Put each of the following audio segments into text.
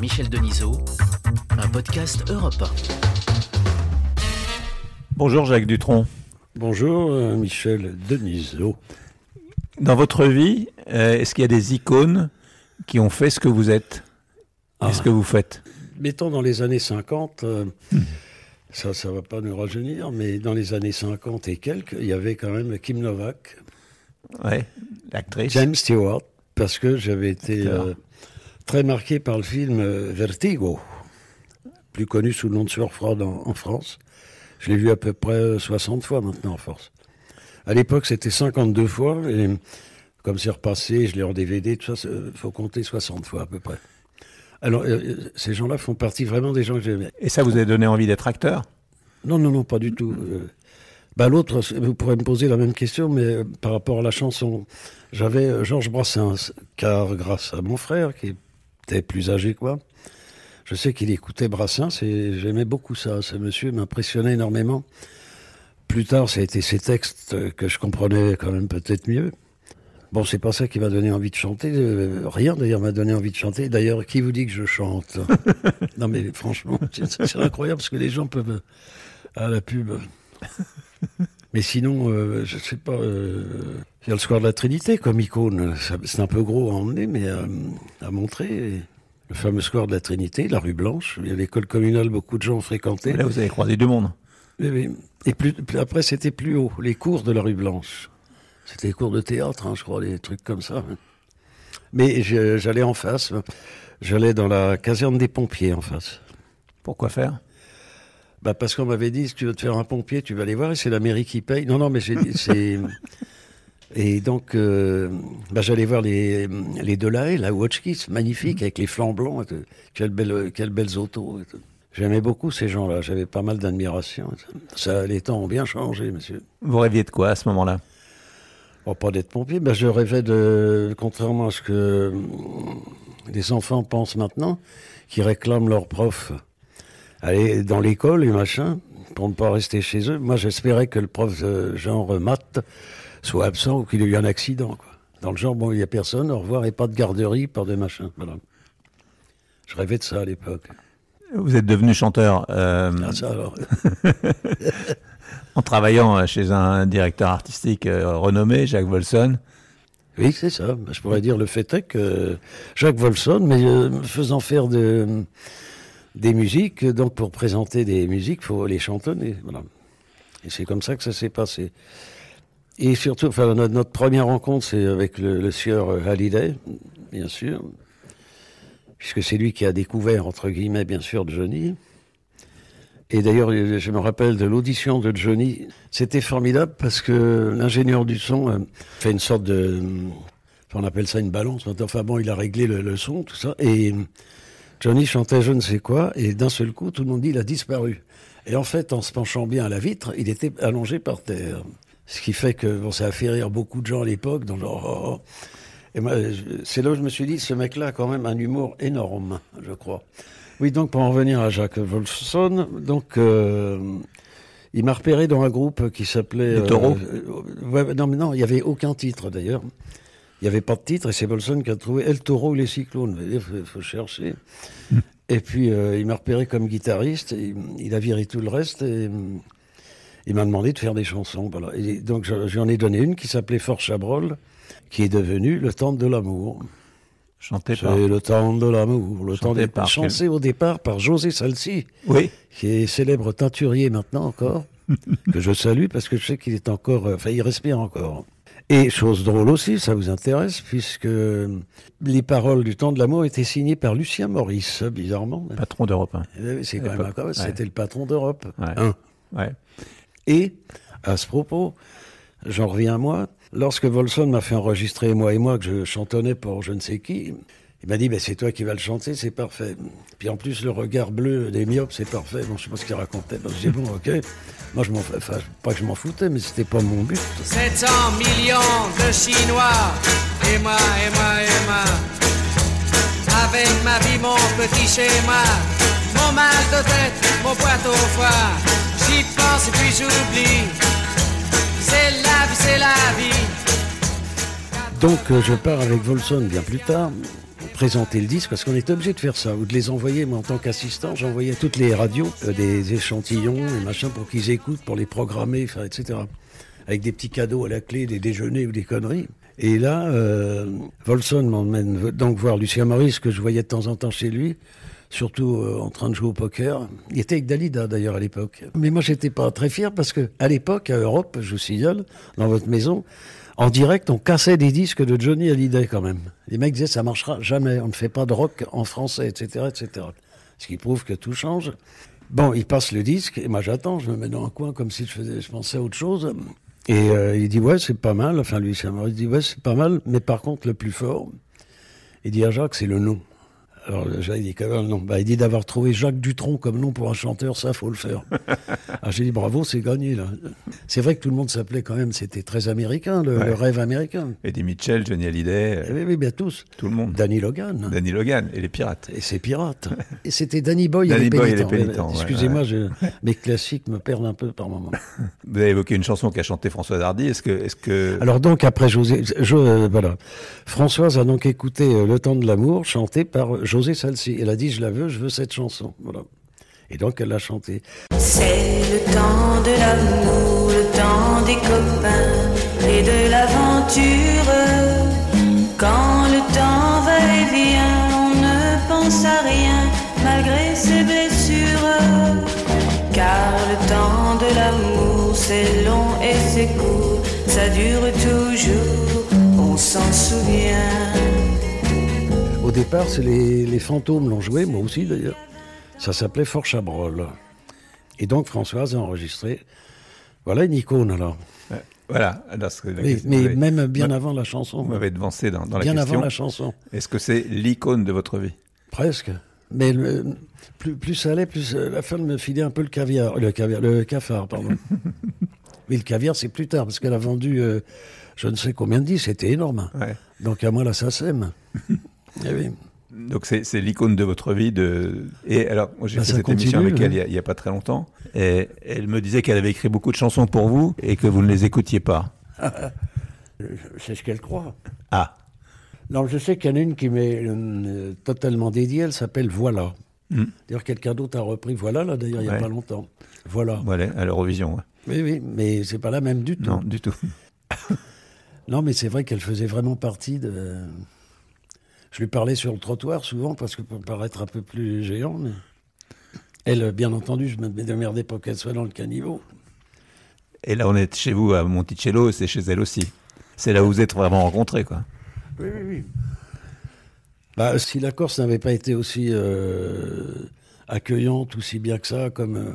Michel Denisot, un podcast Europe 1. Bonjour Jacques Dutronc. Bonjour euh, Michel Denisot. Dans votre vie, euh, est-ce qu'il y a des icônes qui ont fait ce que vous êtes et Ah. ce que vous faites? Mettons dans les années 50, euh, ça ça va pas nous rajeunir, mais dans les années 50 et quelques, il y avait quand même Kim Novak, Ouais, l'actrice. James Stewart, parce que j'avais été euh, très marqué par le film euh, Vertigo, plus connu sous le nom de Sueur froide en, en France. Je l'ai vu à peu près 60 fois maintenant en force. À l'époque, c'était 52 fois, et comme c'est repassé, je l'ai en DVD, tout ça, il faut compter 60 fois à peu près. Alors, euh, euh, ces gens-là font partie vraiment des gens que j'aimais. Et ça vous a donné envie d'être acteur? Non, non, non, pas du tout. Euh, bah, L'autre, vous pourrez me poser la même question, mais euh, par rapport à la chanson, j'avais euh, Georges Brassens, car grâce à mon frère, qui était plus âgé que moi, je sais qu'il écoutait Brassens et j'aimais beaucoup ça. Ce monsieur m'impressionnait énormément. Plus tard, ça a été ses textes que je comprenais quand même peut-être mieux. Bon, c'est pas ça qui m'a donné envie de chanter. euh, rien d'ailleurs m'a donné envie de chanter. D'ailleurs, qui vous dit que je chante? Non mais franchement, c'est incroyable parce que les gens peuvent à la pub. Mais sinon, euh, je sais pas. euh, Il y a le square de la Trinité comme icône. C'est un peu gros à emmener, mais à, à montrer. Le fameux square de la Trinité, la rue Blanche. Il y a l'école communale, beaucoup de gens fréquentaient. Là, vous avez croisé du monde. Oui, oui. Et plus, après, c'était plus haut, les cours de la rue Blanche. C'était les cours de théâtre, hein, je crois, des trucs comme ça. Mais j'allais en face. J'allais dans la caserne des pompiers en face. Pourquoi faire? Bah parce qu'on m'avait dit, si tu veux te faire un pompier, tu vas aller voir, et c'est la mairie qui paye. Non, non, mais c'est... Et donc, euh, bah, j'allais voir les, les Delahaye, la Watchkiss, magnifique, avec les flancs blancs. Quelles belles, quelles belles autos. J'aimais beaucoup ces gens-là, j'avais pas mal d'admiration. Ça, les temps ont bien changé, monsieur. Vous rêviez de quoi à ce moment-là? Bon, pas d'être pompier, bah, je rêvais de, contrairement à ce que hum, les enfants pensent maintenant, qui réclament leurs profs aller dans l'école et machin, pour ne pas rester chez eux. Moi, j'espérais que le prof, euh, genre maths, soit absent ou qu'il ait eu un accident. Quoi. Dans le genre, bon, il n'y a personne, au revoir, et pas de garderie, pas de machin. Voilà. Je rêvais de ça à l'époque. Vous êtes devenu chanteur euh, Ah, ça alors. en travaillant euh, chez un directeur artistique renommé, Jacques Volson. Oui, c'est ça. Je pourrais dire le fait est que Jacques Volson, mais euh, faisant faire de, des musiques, donc pour présenter des musiques, faut les chantonner. Voilà. Et c'est comme ça que ça s'est passé. Et surtout, enfin, notre, première rencontre, c'est avec le, sieur euh, Hallyday, bien sûr, puisque c'est lui qui a découvert, entre guillemets, bien sûr, Johnny. Et d'ailleurs, euh, je me rappelle de l'audition de Johnny. C'était formidable parce que l'ingénieur du son euh, fait une sorte de. enfin, on appelle ça une balance. Enfin bon, il a réglé le, le son, tout ça. Et Johnny chantait je ne sais quoi. Et d'un seul coup, tout le monde dit il a disparu. Et en fait, en se penchant bien à la vitre, il était allongé par terre. Ce qui fait que bon, ça a fait rire beaucoup de gens à l'époque, dans genre. oh, oh. Et moi, je- c'est là où je me suis dit, ce mec-là a quand même un humour énorme, je crois. Oui, donc pour en revenir à Jacques Wolfson, donc euh, il m'a repéré dans un groupe qui s'appelait. Les Taureaux euh, ouais, Non, mais non, il n'y avait aucun titre d'ailleurs. Il n'y avait pas de titre et c'est Wolfson qui a trouvé El Taureau ou les Cyclones. Il faut, faut chercher. Et puis euh, il m'a repéré comme guitariste. et il a viré tout le reste et il m'a demandé de faire des chansons. Voilà. Et donc je- j'en ai donné une qui s'appelait Fort Chabrol, qui est devenue Le temps de l'amour. Chanté par... C'est le temps de l'amour, le temps Chanté des par Chancé au départ par José Salsi, Oui, qui est célèbre teinturier maintenant encore, que je salue parce que je sais qu'il est encore, euh, enfin il respire encore. Et chose drôle aussi, ça vous intéresse, puisque les paroles du temps de l'amour étaient signées par Lucien Maurice, bizarrement. patron d'Europe 1. Eh oui, C'est quand même l'époque, incroyable, ouais. c'était le patron d'Europe. Ouais. Hein. Ouais. Et, à ce propos, j'en reviens à moi, lorsque Volson m'a fait enregistrer, moi et moi, que je chantonnais pour je ne sais qui, il m'a dit, ben, c'est toi qui vas le chanter, c'est parfait. Puis en plus, le regard bleu des myopes, c'est parfait. Bon, je sais pas ce qu'il racontait. Donc, j'ai bon, ok. Moi, je m'en, enfin, pas que je m'en foutais, mais c'était pas mon but. 700 millions de Chinois, et moi, et moi, et moi. Avec ma vie, mon petit schéma, mon mal de tête, mon boîte au foie. J'y pense et puis j'oublie. C'est la vie, c'est la vie. Donc, euh, je pars avec Volson bien plus tard, présenter le disque, parce qu'on était obligé de faire ça, ou de les envoyer, moi en tant qu'assistant, j'envoyais toutes les radios, euh, des échantillons et machin pour qu'ils écoutent, pour les programmer, etc. Avec des petits cadeaux à la clé, des déjeuners ou des conneries. Et là, euh, Volson m'emmène donc voir Lucien Maurice, que je voyais de temps en temps chez lui, surtout euh, en train de jouer au poker. Il était avec Dalida d'ailleurs à l'époque. Mais moi, j'étais pas très fier parce que à l'époque, à Europe, je vous signale, dans votre maison, en direct, on cassait des disques de Johnny Hallyday quand même. Les mecs disaient ça marchera jamais, on ne fait pas de rock en français, etc., etc. Ce qui prouve que tout change. Bon, il passe le disque et moi j'attends, je me mets dans un coin comme si je, faisais, je pensais à autre chose. Et euh, il dit ouais c'est pas mal. Enfin lui, il dit ouais c'est pas mal, mais par contre le plus fort, il dit à Jacques c'est le nom. Alors il dit non. Bah, il dit d'avoir trouvé Jacques Dutronc comme nom pour un chanteur, ça faut le faire. ah, j'ai dit bravo, c'est gagné là. C'est vrai que tout le monde s'appelait quand même, c'était très américain, le, Ouais. le rêve américain. Eddie Mitchell, Johnny Hallyday, Eh oui, oui, bien tous. tout le monde. Danny Logan. Danny Logan et les pirates. Et c'est pirate. Et c'était Danny Boy Danny et les Boy et les pénitents. ouais, Excusez-moi, je- mes classiques me perdent un peu par moment. Vous avez évoqué une chanson qu'a chantée Françoise Hardy. Est-ce que, est-ce que Alors donc après José, je, euh, voilà, Françoise a donc écouté euh, Le temps de l'amour chanté par José Salsi. Elle a dit je la veux, je veux cette chanson. Et donc elle l'a chantée. C'est le temps de l'amour, le temps des copains et de l'aventure. Quand le temps va et vient, on ne pense à rien malgré ses blessures. Car le temps de l'amour, c'est long et c'est court, ça dure toujours, on s'en souvient. Au départ, c'est les, les fantômes l'ont joué, moi aussi d'ailleurs. Ça s'appelait Fort Chabrol. Et donc Françoise a enregistré. Voilà une icône alors. Ouais, Voilà. Alors, Mais, même bien avant la chanson. Vous m'avez devancé dans, dans la Bien question. avant la chanson. Est-ce que c'est l'icône de votre vie? Presque. Mais le- plus, plus ça allait, plus euh, la femme me filait un peu le caviar. Le caviar, le cafard, pardon. Mais le caviar, c'est plus tard, parce qu'elle a vendu euh, je ne sais combien de disques, c'était énorme. Ouais. Donc à moi, là, ça sème. Eh oui. Donc c'est l'icône de votre vie. De... Et alors, moi j'ai Bah, fait cette émission continue, avec elle il y a- il n'y a, pas très longtemps. Et elle me disait qu'elle avait écrit beaucoup de chansons pour vous et que vous ne les écoutiez pas. C'est ce qu'elle croit. Ah, Non, je sais qu'il y en a une qui m'est euh, totalement dédiée, elle s'appelle Voilà. Hmm. D'ailleurs, quelqu'un d'autre a repris Voilà, là, d'ailleurs, il n'y a Ouais. pas longtemps. Voilà. voilà, à l'Eurovision. ouais. Oui, oui, mais c'est pas la même du tout. Non, du tout. Non, mais c'est vrai qu'elle faisait vraiment partie de. Je lui parlais sur le trottoir souvent parce que pour paraître un peu plus géant, mais. Elle, bien entendu, je me démerdais pour qu'elle soit dans le caniveau. Et là, on est chez vous à Monticello et c'est chez elle aussi. C'est là où vous êtes vraiment rencontrés, quoi. Oui, oui, oui. Bah, si la Corse n'avait pas été aussi euh, accueillante, aussi bien que ça, comme. euh,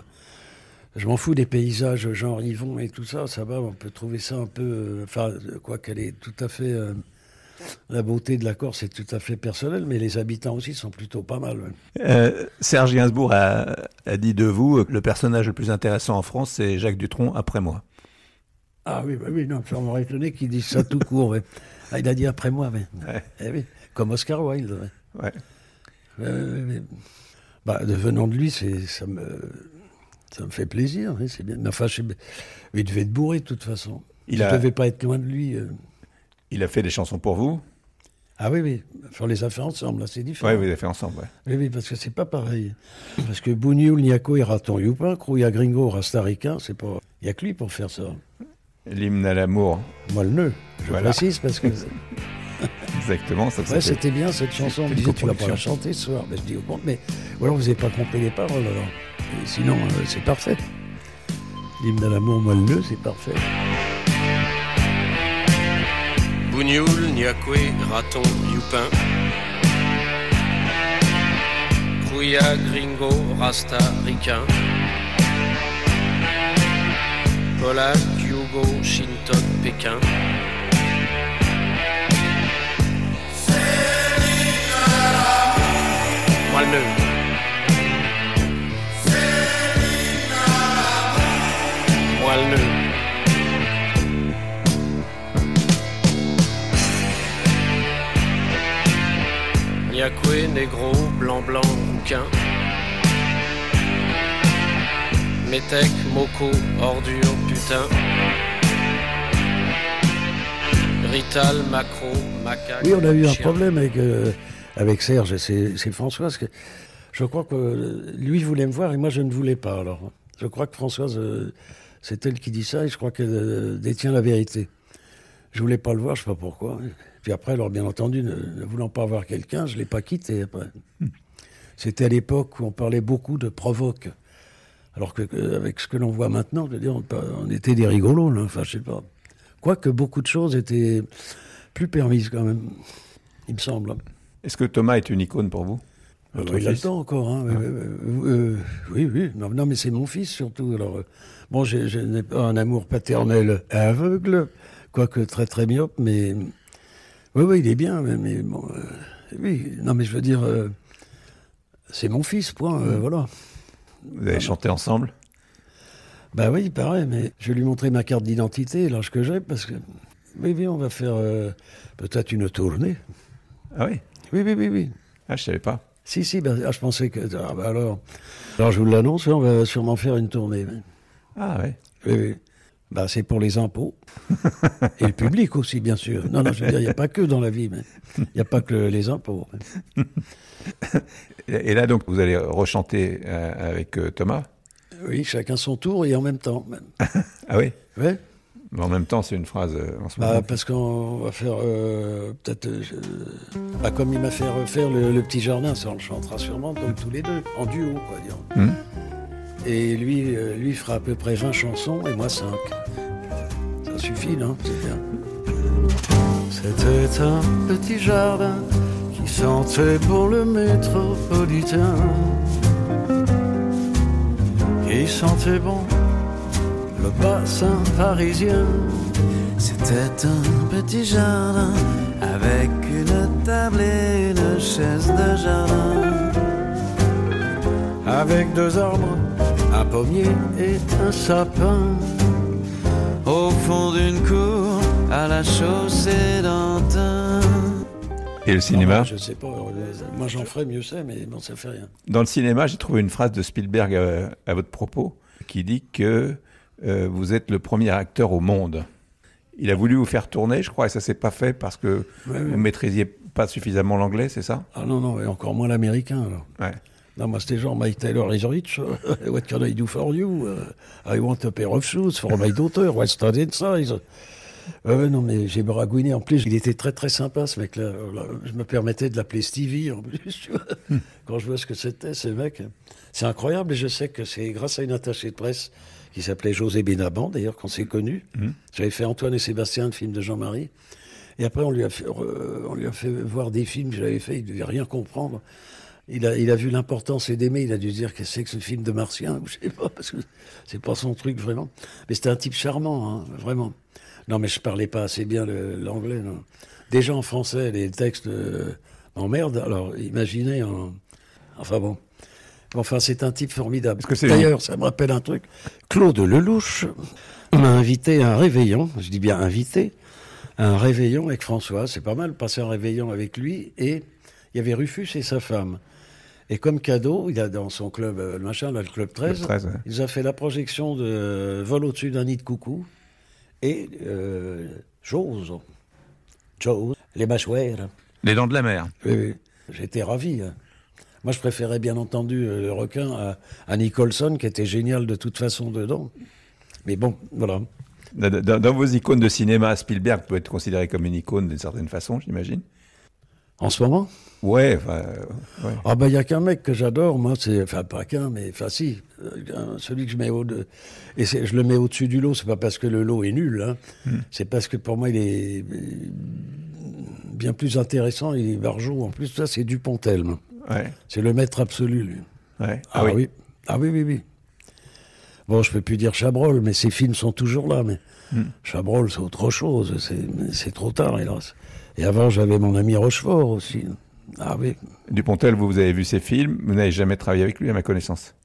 je m'en fous des paysages, genre Yvon et tout ça, ça va, on peut trouver ça un peu. euh, Enfin, quoi qu'elle est tout à fait. La beauté de la Corse est tout à fait personnelle, mais les habitants aussi sont plutôt pas mal. Euh, Serge Gainsbourg a, a dit de vous que le personnage le plus intéressant en France, c'est Jacques Dutronc après moi. Ah oui, bah oui, non, ça m'aurait étonné qu'il dise ça tout court. ouais. Ah, il a dit après moi, mais. Ouais. Eh oui, comme Oscar Wilde. ouais. Bah, de venant de lui, ça, me, ça me fait plaisir. oui, c'est bien. Mais enfin, je sais- il devait être bourré de toute façon. Il Il ne a- devait pas être loin de lui. euh. Il a fait des chansons pour vous? Ah oui, oui. Enfin, on les a fait ensemble, là, c'est différent. Ouais, vous avez fait ensemble. ouais. Oui, oui, parce que c'est pas pareil. Parce que Bougnoul, Niaco et Raton Youpin, Crouilla Gringo, Rastarica, c'est pas. Il n'y a que lui pour faire ça. L'hymne à l'amour, Moi, le nœud, je Voilà. précise, parce que. exactement. Ça, Ouais, c'était bien cette chanson. On me disait, tu vas pas la chanter ce soir. Mais je dis, oh, bon, mais. Ou alors vous n'avez pas compris les paroles, alors. Et sinon, euh, c'est parfait. L'hymne à l'amour, moi, le nœud, c'est parfait. Bougnoul, Niakwe, Raton, Youpin. Kouya, Gringo, Rasta, Ricain. Polak, Hugo, Shinton, Pékin. Moi le négro, blanc, blanc, rouquin. Métèque, moco, ordure, putain. Rital, macro, macaque. Oui, on a eu un chien. problème avec euh, avec Serge, c'est c'est Françoise. Que, je crois que lui voulait me voir et moi je ne voulais pas. Alors, je crois que Françoise, euh, c'est elle qui dit ça et je crois qu'elle euh, détient la vérité. Je voulais pas le voir, je sais pas pourquoi. Puis après, alors bien entendu, ne, ne voulant pas voir quelqu'un, je l'ai pas quitté après. C'était à l'époque où on parlait beaucoup de provoque. Alors que euh, avec ce que l'on voit maintenant, je veux dire, on, on était des rigolos, là. Enfin, je sais pas. Quoique beaucoup de choses étaient plus permises quand même, il me semble. Est-ce que Thomas est une icône pour vous? Ah bah, il a le temps encore. Hein. Euh, euh, euh, oui, oui. Non, non, mais c'est mon fils surtout. Alors, euh, bon, j'ai- je n'ai pas un amour paternel aveugle, quoique très très myope, mais oui, oui, il est bien. Mais, mais bon, euh, oui. Non, mais je veux dire, euh, c'est mon fils, point. euh, voilà. Vous avez chanté ensemble? Bah oui, pareil. Mais je vais lui montrer ma carte d'identité, l'âge que j'ai, parce que oui, oui, on va faire peut-être une tournée. Ah oui? Oui, oui, oui, oui. Ah, je savais pas. Si, si, ben, ah, je pensais que. Ah, bah alors. Alors, je vous l'annonce, on va sûrement faire une tournée. Ah ouais. Oui, oui. Bah, c'est pour les impôts. Et le public aussi, bien sûr. Non, non, je veux dire, il n'y a pas que dans la vie, mais il n'y a pas que les impôts. Et et là, donc, vous allez rechanter euh, avec euh, Thomas Oui, chacun son tour et en même temps. même. Ah oui? Mais en même temps, c'est une phrase euh, en ce Bah, moment. parce qu'on va faire peut-être. bah, comme il m'a fait refaire le, le petit jardin, ça on le chantera sûrement, donc tous les deux, en duo, quoi dire. Hmm. Et lui, euh, lui fera à peu près 20 chansons et moi 5. Ça suffit, non? C'est bien. C'était un petit jardin qui sentait pour le métropolitain. Qui sentait bon le bassin parisien. C'était un petit jardin avec une table et une chaise de jardin. avec deux arbres, un pommier et un sapin. Au fond d'une cour, à la chaussée d'Antin. Et le cinéma Je sais pas, euh, moi j'en ferais mieux c'est, mais bon, ça fait rien. Dans le cinéma, j'ai trouvé une phrase de Spielberg euh, à, votre propos qui dit que euh, vous êtes le premier acteur au monde. Il a voulu vous faire tourner, je crois, et ça s'est pas fait parce que Ouais, vous ouais. maîtrisiez pas suffisamment l'anglais, c'est ça? Ah non, non, et encore moins l'américain alors. Ouais. Non, moi c'était genre Mike Taylor is rich. What can I do for you? Uh, I want a pair of shoes for my daughter. What's that size? Ouais, non, mais j'ai baragouiné. En plus, il était très très sympa ce mec-là. Je me permettais de l'appeler Stevie en plus. tu vois. Quand je vois ce que c'était, ce mec. C'est incroyable et je sais que c'est grâce à une attachée de presse qui s'appelait José Benaban, d'ailleurs, qu'on s'est connu. J'avais fait Antoine et Sébastien, le film de Jean-Marie. Et après, on lui a fait, euh, on lui a fait voir des films que j'avais fait. Il devait rien comprendre. Il a, il a vu l'importance et d'aimer. Il a dû se dire que c'est que ce film de Martien, ou je sais pas, parce que c'est pas son truc vraiment. Mais c'était un type charmant, hein, vraiment. Non, mais je parlais pas assez bien l'anglais. Déjà en français, les textes euh, m'emmerdent. Alors, imaginez en. Enfin bon. Enfin, c'est un type formidable. D'ailleurs, ça me rappelle un truc. Claude Lelouch m'a invité à un réveillon. Je dis bien invité à un réveillon avec François. C'est pas mal, passer un réveillon avec lui. Et il y avait Rufus et sa femme. Et comme cadeau, il a dans son club, euh, le machin, là, le club 13, Le 13, ouais. il nous a fait la projection de Vol au-dessus d'un nid de coucou et euh, Chose. Chose. Les mâchoires. Les dents de la mer. Oui, oui. J'étais ravi. hein. Moi, je préférais bien entendu euh, le requin à, à Nicholson, qui était génial de toute façon dedans. Mais bon, voilà. Dans vos icônes de cinéma, Spielberg peut être considéré comme une icône d'une certaine façon, j'imagine. En ce moment? Ouais, enfin, euh, ouais. Ah ben, il y a qu'un mec que j'adore, moi, c'est... Enfin, pas qu'un, mais... Enfin, si. euh, celui que je mets au... De, et je le mets au-dessus du lot, c'est pas parce que le lot est nul, hein. C'est parce que pour moi, il est euh, bien plus intéressant, il est barjot. En plus, ça, c'est Dupontel. ouais, C'est le maître absolu, lui. ouais. Ah, oui. Ah oui, oui, oui. Bon, je peux plus dire Chabrol, mais ses films sont toujours là. Mais Chabrol, c'est autre chose. C'est, c'est trop tard, hélas. Et avant, j'avais mon ami Rochefort aussi. Ah oui. Dupontel, vous, vous avez vu ses films, vous n'avez jamais travaillé avec lui, à ma connaissance.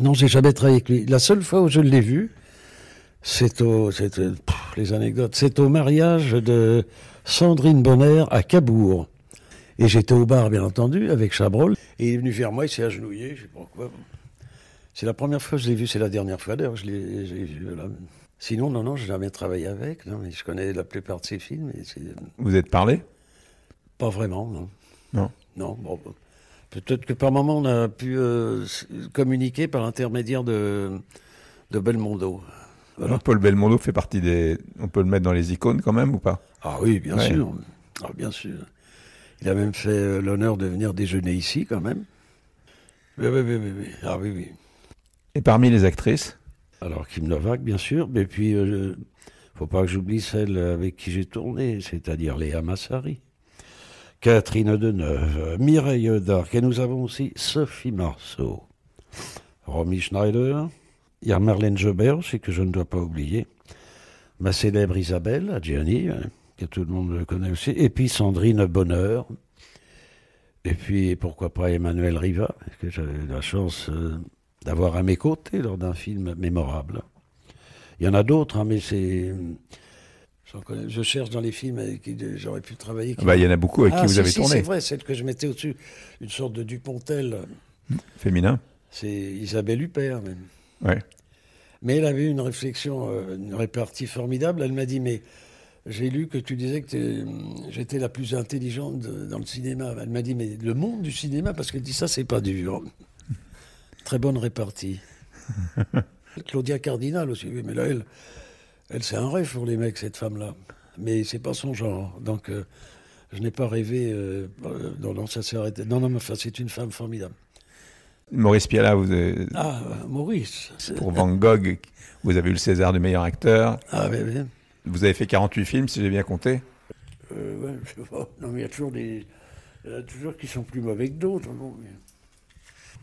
Non, j'ai jamais travaillé avec lui. La seule fois où je l'ai vu, c'est au, c'est, euh, pff, les anecdotes, c'est au mariage de Sandrine Bonner à Cabourg. Et j'étais au bar, bien entendu, avec Chabrol. Et il est venu vers moi, il s'est agenouillé, je sais pas pourquoi. C'est la première fois que je l'ai vu, c'est la dernière fois d'ailleurs que je l'ai, vu. Là. Sinon, non, non, j'ai jamais travaillé avec. Non, mais je connais la plupart de ses films. Et c'est Vous êtes parlé? Pas vraiment, non. Non. Non, bon, peut-être que par moment on a pu euh, communiquer par l'intermédiaire de, de Belmondo. Voilà. Alors, Paul Belmondo fait partie des. On peut le mettre dans les icônes quand même ou pas? Ah oui, bien Ouais. sûr. Ah, bien sûr. Il a même fait euh, l'honneur de venir déjeuner ici quand même. Oui, oui, oui, oui. Ah oui, oui. Et parmi les actrices Alors Kim Novak, bien sûr, mais puis euh, faut pas que j'oublie celle avec qui j'ai tourné, c'est-à-dire Léa Massari, Catherine Deneuve, Mireille Darc, et nous avons aussi Sophie Marceau, Romy Schneider, il y a Marlène Jobert aussi que je ne dois pas oublier, ma célèbre Isabelle, Adjani, hein, que tout le monde connaît aussi, et puis Sandrine Bonheur, et puis pourquoi pas Emmanuel Riva, que j'avais la chance euh, d'avoir à mes côtés lors d'un film mémorable. Il y en a d'autres, hein, mais c'est. Je cherche dans les films avec qui j'aurais pu travailler. qui- Ah bah, Il y en a beaucoup avec Ah, qui vous si, avez si, tourné. C'est vrai, celle que je mettais au-dessus, une sorte de Dupontel, Féminin c'est Isabelle Huppert même. Ouais. Mais elle avait une réflexion, euh, une répartie formidable. Elle m'a dit Mais j'ai lu que tu disais que t'es- j'étais la plus intelligente dans le cinéma. Elle m'a dit Mais le monde du cinéma, parce qu'elle dit ça, c'est pas dur. Très bonne répartie. Claudia Cardinal aussi, oui, mais là, elle, elle c'est un rêve pour les mecs, cette femme-là. Mais c'est pas son genre. Donc, euh, je n'ai pas rêvé. euh, euh, non, non, ça s'est arrêté. Non, non, mais enfin, c'est une femme formidable. Maurice Pialat, vous avez- Ah, Maurice. pour Van Gogh, vous avez eu le César du meilleur acteur. Ah, oui, oui. Vous avez fait 48 films, si j'ai bien compté. Euh, ouais, je sais pas. Non, mais il y a toujours des. Il y a toujours qui sont plus mauvais que d'autres. mais...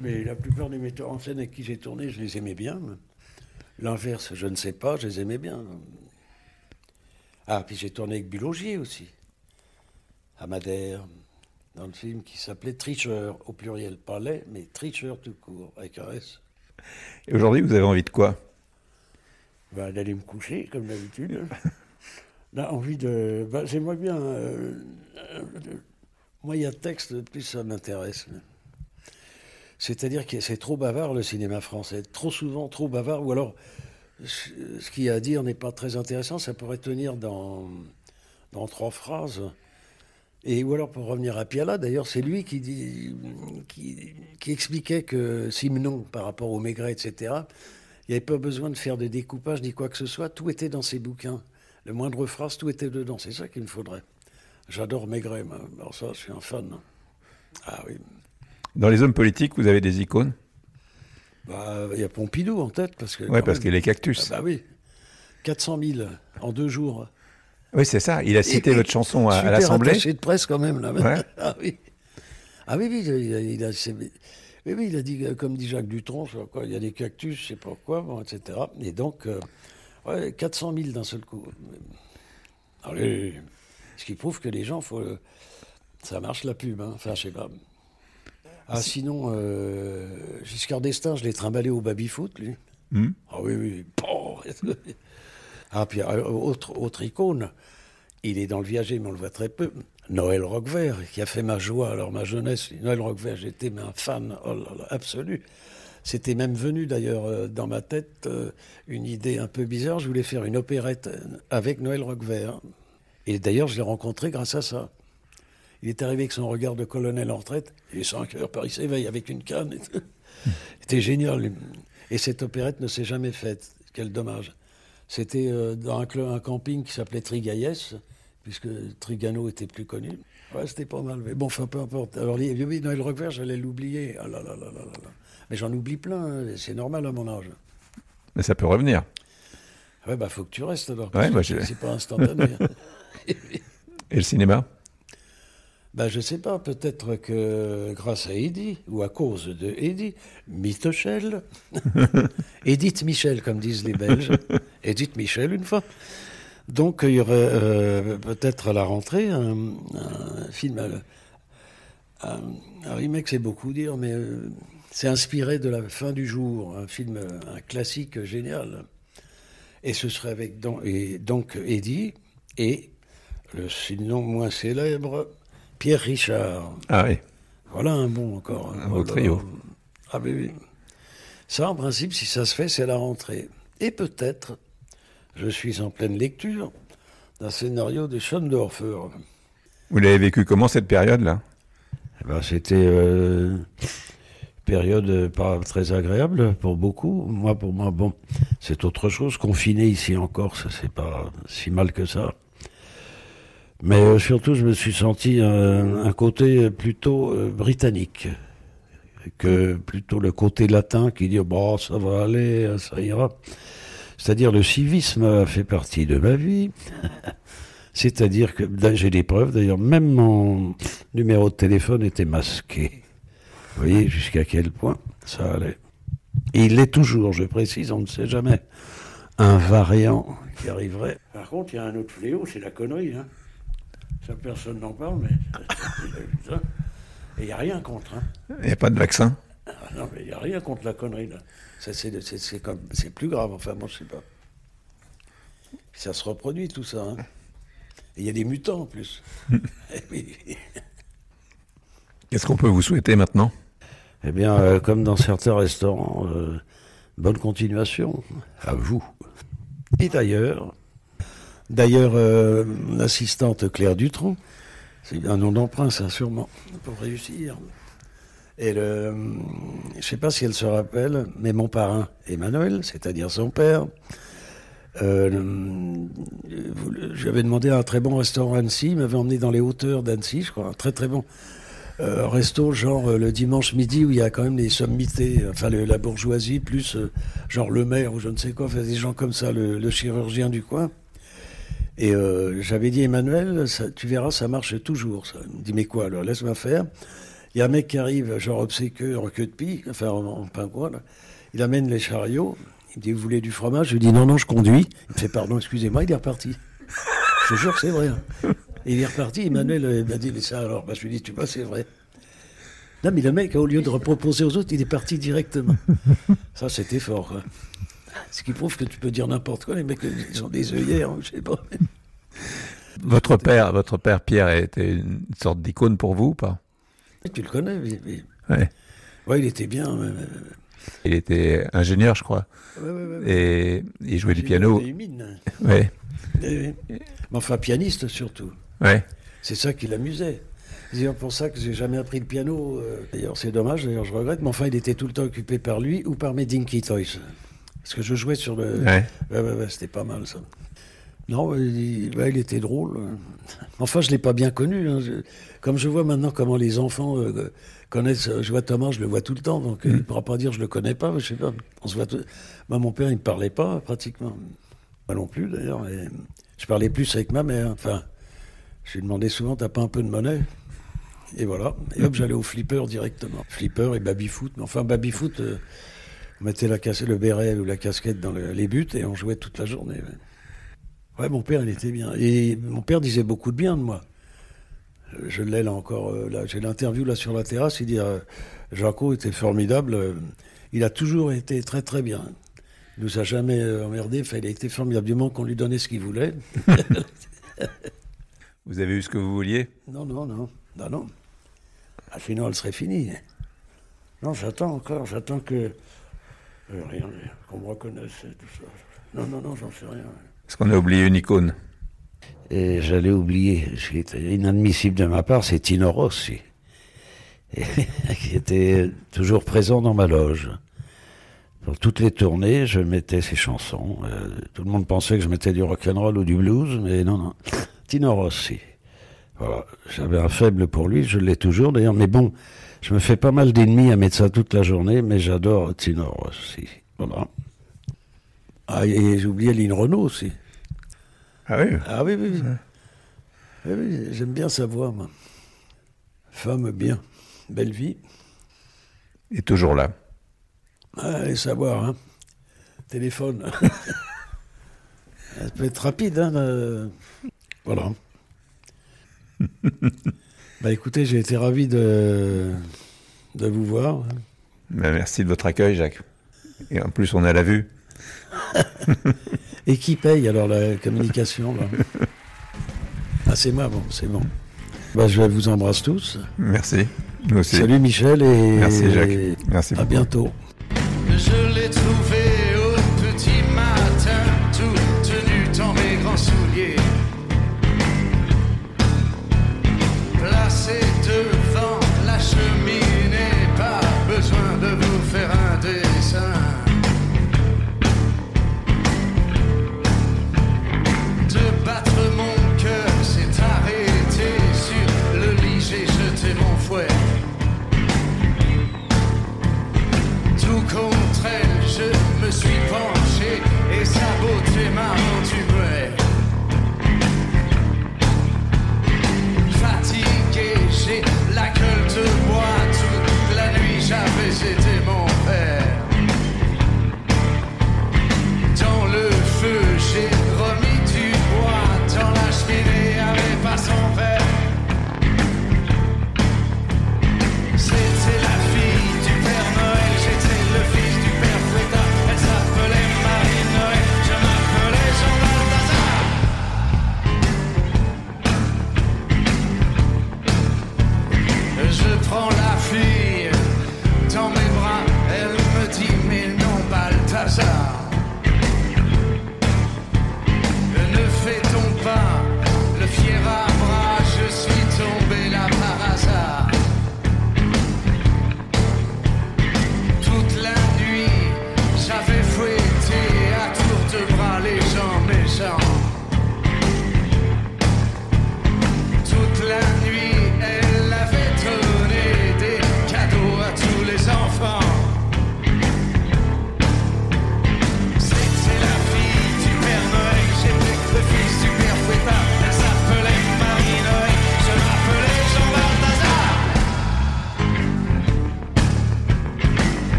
mais la plupart des metteurs en scène avec qui j'ai tourné, je les aimais bien. L'inverse, je ne sais pas, je les aimais bien. Ah, puis j'ai tourné avec Bulogier aussi. À Madère, dans le film qui s'appelait Tricheur, au pluriel. Pas laid, mais Tricheur tout court, avec un S. Et aujourd'hui, vous avez envie de quoi? Ben, d'aller me coucher, comme d'habitude. Là, envie de. Ben, J'aimerais bien. euh, euh, moi, il y a texte, plus ça m'intéresse. C'est-à-dire que c'est trop bavard, le cinéma français. Trop souvent, trop bavard. Ou alors, ce qu'il y a à dire n'est pas très intéressant. Ça pourrait tenir dans, trois phrases. Et ou alors, pour revenir à Piala, d'ailleurs, c'est lui qui, expliquait que Simenon, par rapport au Maigret, etc., il n'y avait pas besoin de faire de découpage ni quoi que ce soit. Tout était dans ses bouquins. Le moindre phrase, tout était dedans. C'est ça qu'il me faudrait. J'adore Maigret. ça, je suis un fan. Ah oui. Dans les hommes politiques, vous avez des icônes? Bah, Il y a Pompidou en tête. Parce que, quand parce qu'il est Ah cactus. bah oui. 400 000 en deux jours. Oui, c'est ça. Il a cité votre chanson à, à Super l'Assemblée. attaché de presse quand même. Là. Ouais. ah oui. Ah oui, oui, il a, il a- c'est- oui, oui, il a dit, euh, comme dit Jacques Dutronc, quoi, il y a des cactus, je sais pas quoi, bon, etc. Et donc, euh, ouais, 400 000 d'un seul coup. Allez, ce qui prouve que les gens, faut, ça marche la pub, hein. enfin, je sais pas. Ah, sinon, euh, Giscard d'Estaing, je l'ai trimballé au baby-foot, lui. Hmm. Ah oui, oui. Bon. ah, puis euh, autre, autre icône, il est dans le viager, mais on le voit très peu. Noël Roquevert, qui a fait ma joie, alors ma jeunesse. Noël Roquevert, j'étais un fan oh là là, absolu. C'était même venu d'ailleurs euh, dans ma tête une idée un peu bizarre. Je voulais faire une opérette avec Noël Roquevert. Et d'ailleurs, je l'ai rencontré grâce à ça. Il est arrivé avec son regard de colonel en retraite. Il est 5 heures, Paris s'éveille avec une canne. et. C'était génial. Et cette opérette ne s'est jamais faite. Quel dommage. C'était euh, dans un, club, un camping qui s'appelait Trigaïès, puisque Trigano était plus connu. Ouais, c'était pas mal. Mais bon, enfin, peu importe. Alors, oui, Noël Roquevert, j'allais l'oublier. Ah là là là là là là. Mais j'en oublie plein. hein. C'est normal à mon âge. Mais ça peut revenir. Ouais, bah, faut que tu restes alors. Ouais, je- C'est pas instantané. hein. Et le cinéma? Ben, je sais pas, peut-être que grâce à Eddy, ou à cause de Eddy, Mitochel, Edith Michel, comme disent les Belges, Edith Michel, une fois. Donc, il y aurait euh, peut-être à la rentrée un, un film, euh, un, un remake, c'est beaucoup dire, mais euh, c'est inspiré de la fin du jour, un film, un classique génial. Et ce serait avec don- et donc Eddy et le sinon moins célèbre Pierre Richard. Ah oui. Voilà un bon encore. Un beau Voilà. trio. Ah oui, oui. Ça, en principe, si ça se fait, c'est la rentrée. Et peut-être, je suis en pleine lecture d'un scénario de Schoendorfer. Vous l'avez vécu comment cette période-là? Bah, C'était euh, une période euh, pas très agréable pour beaucoup. Moi, pour moi, bon, c'est autre chose. Confiné ici en Corse, c'est pas si mal que ça. Mais euh, surtout, je me suis senti un, un côté plutôt euh, britannique que plutôt le côté latin qui dit bon, ça va aller, ça ira. C'est-à-dire le civisme a fait partie de ma vie. C'est-à-dire que là, j'ai des preuves, d'ailleurs, même mon numéro de téléphone était masqué. Vous voyez jusqu'à quel point ça allait. Et il l'est toujours, je précise, on ne sait jamais. Un variant qui arriverait. Par contre, il y a un autre fléau, c'est la connerie. Hein. Ça, personne n'en parle, mais. Et il n'y a rien contre. Hein. Il n'y a pas de vaccin Ah non, mais il n'y a rien contre la connerie, là. C'est, plus grave, enfin, moi, je sais pas. Ça se reproduit, tout ça. hein. Et il y a des mutants, en plus. Qu'est-ce qu'on peut vous souhaiter maintenant? Eh bien, euh, comme dans certains restaurants, euh, bonne continuation à vous. Et d'ailleurs, d'ailleurs, euh, mon assistante Claire Dutron, c'est un nom d'emprunt, ça, sûrement, pour réussir. Et le, je ne sais pas si elle se rappelle, mais mon parrain, Emmanuel, c'est-à-dire son père, euh, vous- j'avais demandé à un très bon restaurant Annecy, il m'avait emmené dans les hauteurs d'Annecy, je crois, un très très bon euh, resto, genre euh, le dimanche midi où il y a quand même les sommités, enfin le- la bourgeoisie, plus euh, genre le maire ou je ne sais quoi, enfin, des gens comme ça, le chirurgien du coin. Et euh, j'avais dit, Emmanuel, tu verras, ça marche toujours. Il me dit, mais quoi alors Laisse-moi faire. Il y a un mec qui arrive, genre obséqueux, en queue de pie, enfin en, en pingouin, là. Il amène les chariots. Il me dit, vous voulez du fromage? Je lui dis, non, non, je conduis. Il me fait, pardon, excusez-moi, il est reparti. Je te jure que c'est vrai. hein. Il est reparti. Emmanuel euh, m'a dit, mais ça alors? Bah, Je lui dis, tu vois, c'est vrai. Non, mais le mec, au lieu de reproposer aux autres, il est parti directement. Ça, c'était fort. quoi. Ce qui prouve que tu peux dire n'importe quoi. Les mecs, ils ont des œillères, je sais pas. Votre père, votre père Pierre était une sorte d'icône pour vous ou pas? Tu le connais, oui. oui. Ouais. Ouais, il était bien. Il était ingénieur, je crois, ouais, ouais, et il jouait du piano. avait une mine. Ouais. Mais enfin, pianiste surtout. ouais. C'est ça qui l'amusait. C'est d'ailleurs pour ça que j'ai jamais appris le piano. euh, D'ailleurs, c'est dommage, d'ailleurs, je regrette. Mais enfin, il était tout le temps occupé par lui ou par mes Dinky Toys. Parce que je jouais sur le. Ouais. Ouais, ouais, ouais, c'était pas mal ça. Non, il, était drôle. Enfin, je l'ai pas bien connu. hein. Je- comme je vois maintenant comment les enfants euh, connaissent. Je vois Thomas, je le vois tout le temps, donc euh, il ne pourra pas dire je le connais pas. Je sais pas. On se voit. tout- Moi, mon père, il me parlait pas pratiquement. Moi non plus d'ailleurs. Je parlais plus avec ma mère. Enfin, je lui demandais souvent t'as pas un peu de monnaie? Et voilà. Et hop, j'allais au flipper directement. Flipper et baby foot. Mais enfin, baby foot. euh, on mettait la le béret ou la casquette dans le- les buts et on jouait toute la journée. ouais. Mon père, il était bien. Et mon père disait beaucoup de bien de moi. Je l'ai là encore. euh, là, J'ai l'interview là sur la terrasse. Il dit euh, Jaco était formidable. il a toujours été très très bien. Il nous a jamais euh, emmerdé. Enfin, il a été formidable du moment qu'on lui donnait ce qu'il voulait. Vous avez eu ce que vous vouliez? Non, non, non. Non, non. Ah, sinon, elle serait finie. Non, j'attends encore. J'attends que. Euh, rien, qu'on me reconnaisse et tout ça. Non, non, non, j'en sais rien. Parce qu'on a oublié une icône? Et j'allais oublier, c'était inadmissible de ma part, c'est Tino Rossi, qui était toujours présent dans ma loge. Pour toutes les tournées, je mettais ses chansons. Euh, tout le monde pensait que je mettais du rock'n'roll ou du blues, mais non, non. Tino Rossi. Voilà. J'avais un faible pour lui, je l'ai toujours d'ailleurs, mais bon, je me fais pas mal d'ennemis à mettre ça toute la journée, mais j'adore Tino Rossi. Voilà. Ah, et j'ai oublié Lynn Renault aussi. Ah oui? Ah oui, oui, oui. Oui, oui, j'aime bien sa voix, moi. Femme bien, belle vie. Est toujours là. Ah, allez savoir, hein. Téléphone. Ça peut être rapide, hein. le- Voilà. bah écoutez, j'ai été ravi de, de vous voir. Ben, merci de votre accueil, Jacques. Et en plus, on a la vue. Et qui paye alors la communication là? Ah, c'est moi, bon, c'est bon. Bah, je vous embrasse tous. Merci. Nous aussi. Salut Michel et Merci, Jacques. Merci à beaucoup. bientôt. Je l'ai trouvé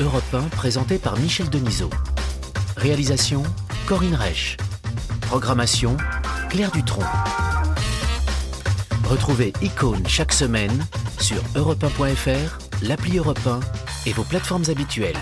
Europe 1 présenté par Michel Denisot. Réalisation Corinne Reich. Programmation Claire Dutronc. Retrouvez Icône chaque semaine sur europe1.fr, l'appli Europe 1 et vos plateformes habituelles.